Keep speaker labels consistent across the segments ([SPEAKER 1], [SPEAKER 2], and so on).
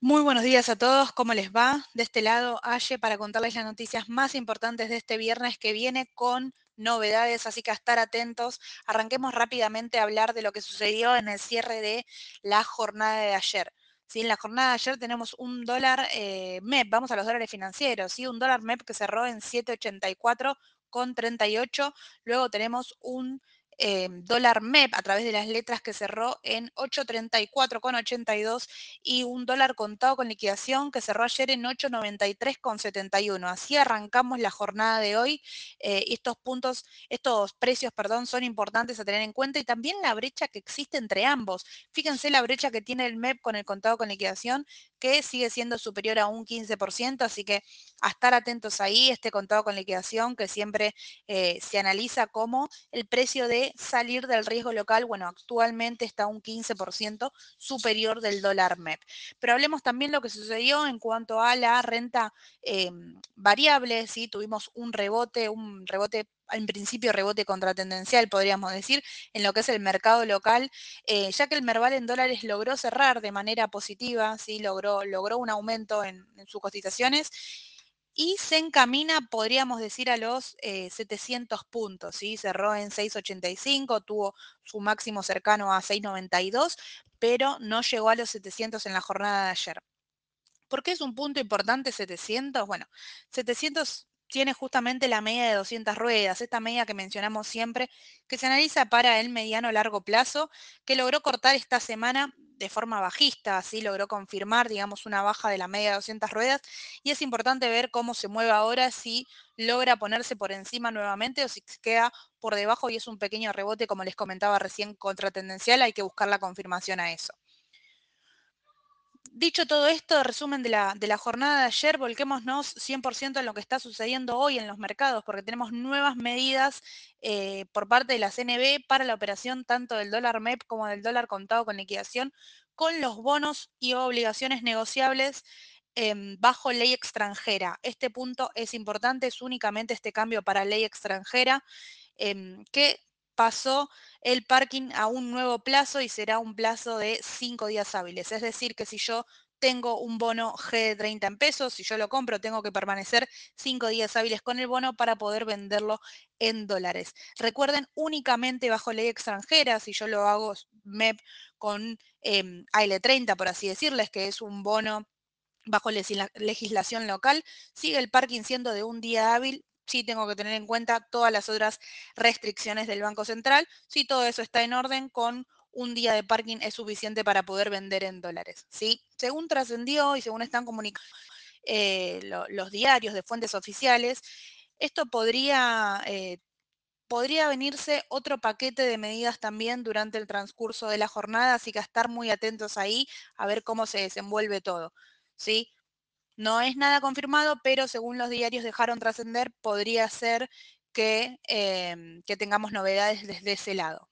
[SPEAKER 1] Muy buenos días a todos, ¿cómo les va? De este lado, Aye, para contarles las noticias más importantes de este viernes que viene con novedades, así que a estar atentos. Arranquemos rápidamente a hablar de lo que sucedió en el cierre de la jornada de ayer. ¿sí? En la jornada de ayer tenemos un dólar eh, MEP, vamos a los dólares financieros, ¿sí? un dólar MEP que cerró en 784 con 38, luego tenemos un eh, dólar MEP a través de las letras que cerró en 834,82 y un dólar contado con liquidación que cerró ayer en 893,71. Así arrancamos la jornada de hoy. Eh, estos puntos, estos precios, perdón, son importantes a tener en cuenta y también la brecha que existe entre ambos. Fíjense la brecha que tiene el MEP con el contado con liquidación que sigue siendo superior a un 15%, así que a estar atentos ahí, este contado con liquidación que siempre eh, se analiza como el precio de salir del riesgo local, bueno, actualmente está un 15% superior del dólar MEP. Pero hablemos también lo que sucedió en cuanto a la renta eh, variable, ¿sí? Tuvimos un rebote, un rebote en principio rebote contratendencial, podríamos decir, en lo que es el mercado local, eh, ya que el Merval en dólares logró cerrar de manera positiva, ¿sí? logró, logró un aumento en, en sus cotizaciones y se encamina, podríamos decir, a los 700 eh, puntos. ¿sí? Cerró en 685, tuvo su máximo cercano a 692, pero no llegó a los 700 en la jornada de ayer. ¿Por qué es un punto importante 700? Bueno, 700 tiene justamente la media de 200 ruedas, esta media que mencionamos siempre, que se analiza para el mediano largo plazo, que logró cortar esta semana de forma bajista, así logró confirmar, digamos, una baja de la media de 200 ruedas, y es importante ver cómo se mueve ahora, si logra ponerse por encima nuevamente o si queda por debajo y es un pequeño rebote, como les comentaba recién, contratendencial, hay que buscar la confirmación a eso. Dicho todo esto, resumen de la, de la jornada de ayer, volquémonos 100% en lo que está sucediendo hoy en los mercados, porque tenemos nuevas medidas eh, por parte de la CNB para la operación tanto del dólar MEP como del dólar contado con liquidación, con los bonos y obligaciones negociables em, bajo ley extranjera. Este punto es importante, es únicamente este cambio para ley extranjera, em, que pasó el parking a un nuevo plazo y será un plazo de cinco días hábiles. Es decir, que si yo tengo un bono G de 30 en pesos, si yo lo compro, tengo que permanecer cinco días hábiles con el bono para poder venderlo en dólares. Recuerden, únicamente bajo ley extranjera, si yo lo hago MEP con eh, AL30, por así decirles, que es un bono bajo legislación local, sigue el parking siendo de un día hábil sí tengo que tener en cuenta todas las otras restricciones del Banco Central. Si todo eso está en orden, con un día de parking es suficiente para poder vender en dólares. ¿sí? Según trascendió y según están comunicando eh, los diarios de fuentes oficiales, esto podría, eh, podría venirse otro paquete de medidas también durante el transcurso de la jornada, así que a estar muy atentos ahí a ver cómo se desenvuelve todo. ¿sí? No es nada confirmado, pero según los diarios dejaron trascender, podría ser que, em, que tengamos novedades desde ese lado.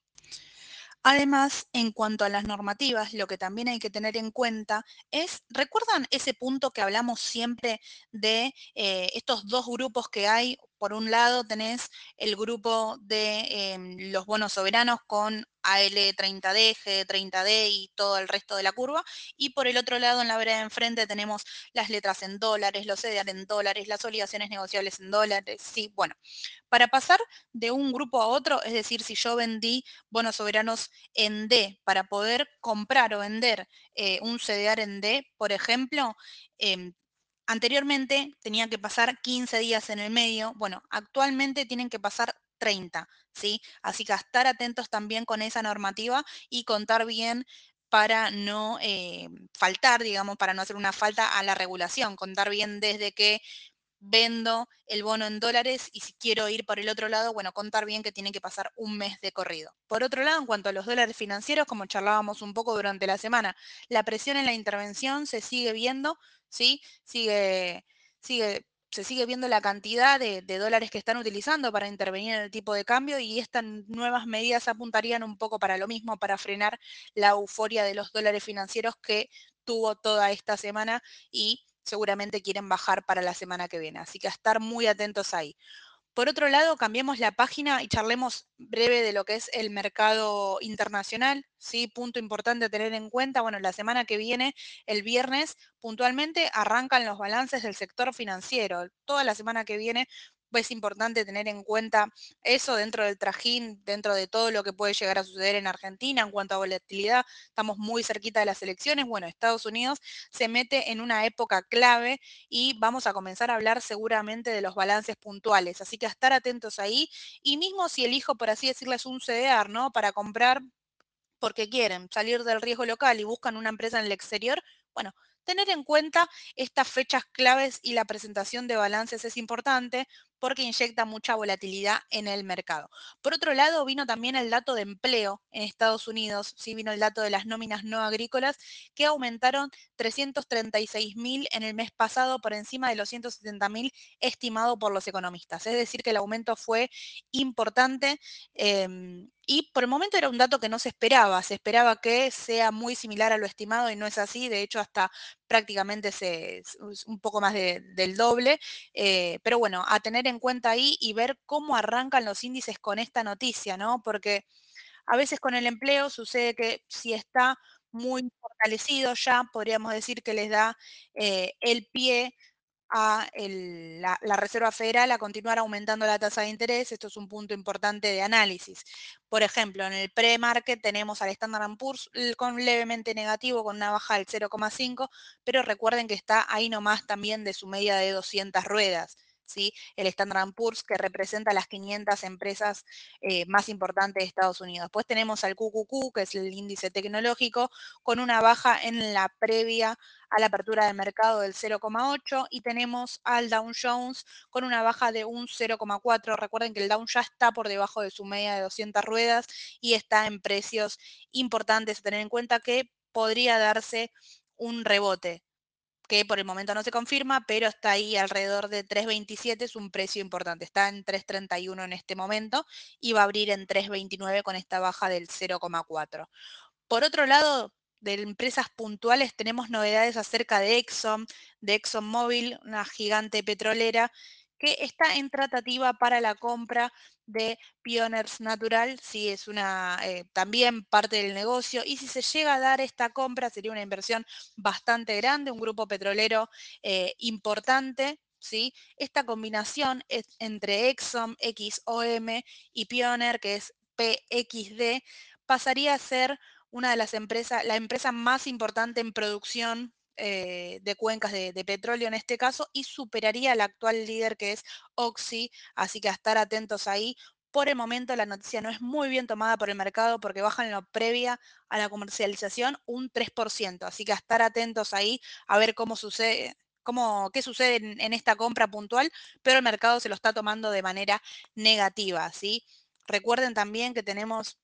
[SPEAKER 1] Además, en cuanto a las normativas, lo que también hay que tener en cuenta es, ¿recuerdan ese punto que hablamos siempre de eh, estos dos grupos que hay? Por un lado tenés el grupo de em, los bonos soberanos con AL30D, G30D y todo el resto de la curva. Y por el otro lado, en la vereda de enfrente, tenemos las letras en dólares, los CDR en dólares, las obligaciones negociables en dólares. Sí, bueno, para pasar de un grupo a otro, es decir, si yo vendí bonos soberanos en D para poder comprar o vender eh, un CDR en D, por ejemplo, em, anteriormente tenía que pasar 15 días en el medio. Bueno, actualmente tienen que pasar 30, ¿sí? Así que estar atentos también con esa normativa y contar bien para no eh, faltar, digamos, para no hacer una falta a la regulación, contar bien desde que vendo el bono en dólares y si quiero ir por el otro lado, bueno, contar bien que tiene que pasar un mes de corrido. Por otro lado, en cuanto a los dólares financieros, como charlábamos un poco durante la semana, la presión en la intervención se sigue viendo, ¿sí? Sigue, sigue se sigue viendo la cantidad de, dólares que están utilizando para intervenir en el tipo de cambio y estas nuevas medidas apuntarían un poco para lo mismo, para frenar la euforia de los dólares financieros que tuvo toda esta semana y seguramente quieren bajar para la semana que viene. Así que a estar muy atentos ahí. Por otro lado, cambiemos la página y charlemos breve de lo que es el mercado internacional, ¿sí? Punto importante a tener en cuenta, bueno, la semana que viene, el viernes, puntualmente arrancan los balances del sector financiero. Toda la semana que viene es importante tener en cuenta eso dentro del trajín, dentro de todo lo que puede llegar a suceder en Argentina en cuanto a volatilidad. Estamos muy cerquita de las elecciones. Bueno, Estados Unidos se mete en una época clave y vamos a comenzar a hablar seguramente de los balances puntuales. Así que a estar atentos ahí. Y mismo si elijo, por así decirles, un CDR, ¿no? Para comprar porque quieren salir del riesgo local y buscan una empresa en el exterior, bueno, tener en cuenta estas fechas claves y la presentación de balances es importante porque inyecta mucha volatilidad en el mercado. Por otro lado, vino también el dato de empleo en Estados Unidos, sí vino el dato de las nóminas no agrícolas, que aumentaron 336 mil en el mes pasado por encima de los 170 mil estimado por los economistas. Es decir, que el aumento fue importante em, y por el momento era un dato que no se esperaba, se esperaba que sea muy similar a lo estimado y no es así, de hecho hasta prácticamente es un poco más del doble, eh, pero bueno, a tener en cuenta ahí y ver cómo arrancan los índices con esta noticia, ¿no? Porque a veces con el empleo sucede que si está muy fortalecido ya, podríamos decir que les da eh, el pie a la, Reserva Federal a continuar aumentando la tasa de interés. Esto es un punto importante de análisis. Por ejemplo, en el pre-market tenemos al Standard Poor's con levemente negativo, con una baja del 0,5, pero recuerden que está ahí nomás también de su media de 200 ruedas. El Standard Poor's, que representa las 500 empresas eh, más importantes de Estados Unidos. Después tenemos al QQQ, que es el índice tecnológico, con una baja en la previa a la apertura de mercado del 0,8 y tenemos al Dow Jones con una baja de un 0,4. Recuerden que el Dow ya está por debajo de su media de 200 ruedas y está en precios importantes a tener en cuenta que podría darse un rebote que por el momento no se confirma, pero está ahí alrededor de 3.27, es un precio importante, está en 3.31 en este momento y va a abrir en 3.29 con esta baja del 0,4. Por otro lado, de empresas puntuales tenemos novedades acerca de Exxon, de ExxonMobil, una gigante petrolera, que está en tratativa para la compra de Pioners Natural, si es una eh, también parte del negocio, y si se llega a dar esta compra sería una inversión bastante grande, un grupo petrolero eh, importante, ¿sí? Esta combinación es entre Exxon, XOM y Pioner, que es PXD, pasaría a ser una de las empresas, la empresa más importante en producción eh, de cuencas de, petróleo en este caso y superaría al actual líder que es Oxy, así que a estar atentos ahí. Por el momento la noticia no es muy bien tomada por el mercado porque baja en lo previa a la comercialización un 3%, así que a estar atentos ahí a ver cómo sucede, cómo, qué sucede en, esta compra puntual, pero el mercado se lo está tomando de manera negativa, ¿sí? Recuerden también que tenemos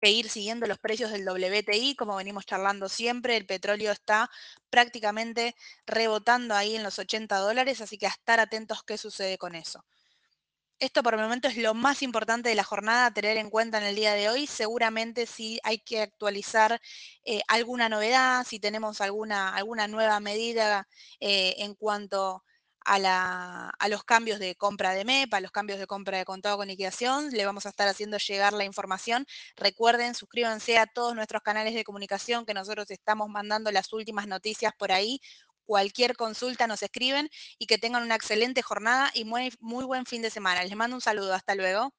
[SPEAKER 1] que ir siguiendo los precios del WTI, como venimos charlando siempre, el petróleo está prácticamente rebotando ahí en los 80 dólares, así que a estar atentos qué sucede con eso. Esto por el momento es lo más importante de la jornada a tener en cuenta en el día de hoy. Seguramente si hay que actualizar eh, alguna novedad, si tenemos alguna, alguna nueva medida eh, en cuanto a, los cambios de compra de MEP, a los cambios de compra de contado con liquidación. Le vamos a estar haciendo llegar la información. Recuerden, suscríbanse a todos nuestros canales de comunicación que nosotros estamos mandando las últimas noticias por ahí. Cualquier consulta nos escriben y que tengan una excelente jornada y muy, muy buen fin de semana. Les mando un saludo. Hasta luego.